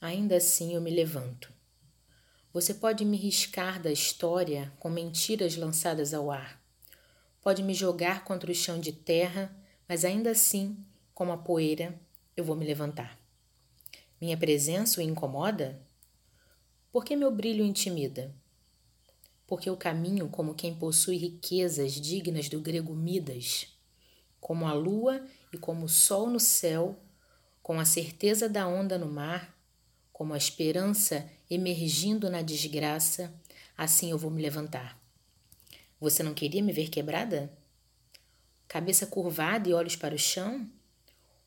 Ainda assim eu me levanto. Você pode me riscar da história com mentiras lançadas ao ar. Pode me jogar contra o chão de terra, mas ainda assim, como a poeira, eu vou me levantar. Minha presença o incomoda? Por que meu brilho intimida? Porque eu caminho como quem possui riquezas dignas do grego Midas, como a lua e como o sol no céu, com a certeza da onda no mar, como a esperança emergindo na desgraça, assim eu vou me levantar. Você não queria me ver quebrada? Cabeça curvada e olhos para o chão?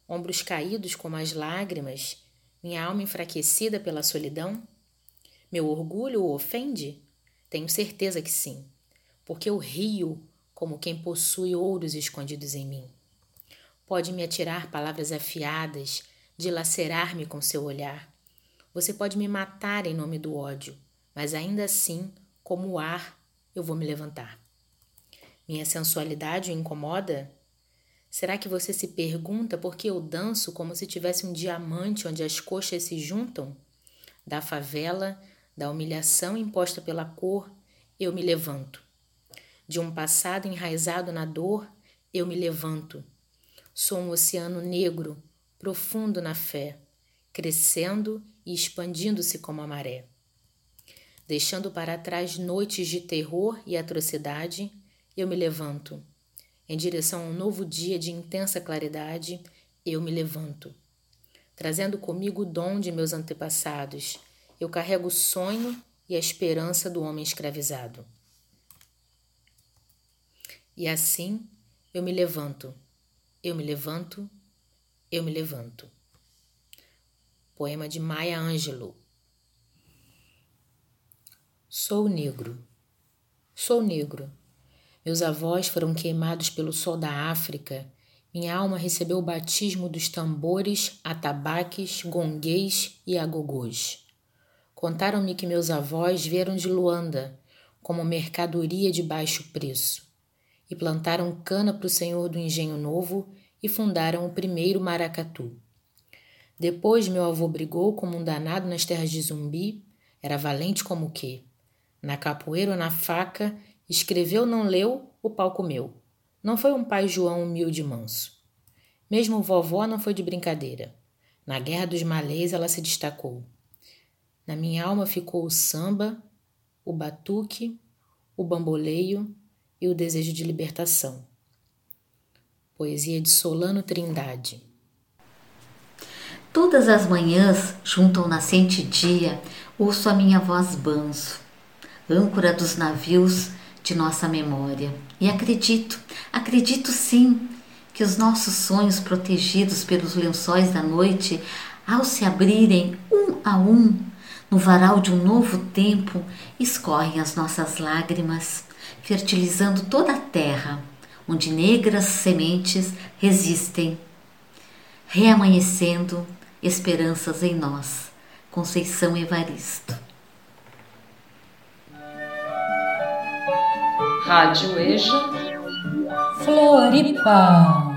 Ombros caídos como as lágrimas, minha alma enfraquecida pela solidão? Meu orgulho o ofende? Tenho certeza que sim, porque eu rio como quem possui ouros escondidos em mim. Pode me atirar palavras afiadas, dilacerar-me com seu olhar você pode me matar em nome do ódio, mas ainda assim, como o ar, eu vou me levantar. Minha sensualidade o incomoda? Será que você se pergunta por que eu danço como se tivesse um diamante onde as coxas se juntam? Da favela, da humilhação imposta pela cor, eu me levanto. De um passado enraizado na dor, eu me levanto. Sou um oceano negro, profundo na fé, crescendo e expandindo-se como a maré. Deixando para trás noites de terror e atrocidade, eu me levanto. Em direção a um novo dia de intensa claridade, eu me levanto. Trazendo comigo o dom de meus antepassados, eu carrego o sonho e a esperança do homem escravizado. E assim eu me levanto, eu me levanto, eu me levanto. Poema de Maya Angelou. Sou negro. Sou negro. Meus avós foram queimados pelo sol da África. Minha alma recebeu o batismo dos tambores, atabaques, gonguês e agogôs. Contaram-me que meus avós vieram de Luanda como mercadoria de baixo preço e plantaram cana para o senhor do engenho novo e fundaram o primeiro maracatu. Depois meu avô brigou como um danado nas terras de Zumbi, era valente como o quê? Na capoeira ou na faca, escreveu não leu, o pau comeu. Não foi um pai João humilde e manso. Mesmo vovó não foi de brincadeira. Na guerra dos malês ela se destacou. Na minha alma ficou o samba, o batuque, o bamboleio e o desejo de libertação. Poesia de Solano Trindade. Todas as manhãs, junto ao nascente dia, ouço a minha voz banzo, âncora dos navios de nossa memória. E acredito, acredito sim, que os nossos sonhos protegidos pelos lençóis da noite, ao se abrirem um a um, no varal de um novo tempo, escorrem as nossas lágrimas, fertilizando toda a terra, onde negras sementes resistem, reamanhecendo esperanças em nós. Conceição Evaristo. Rádio EJA Floripa.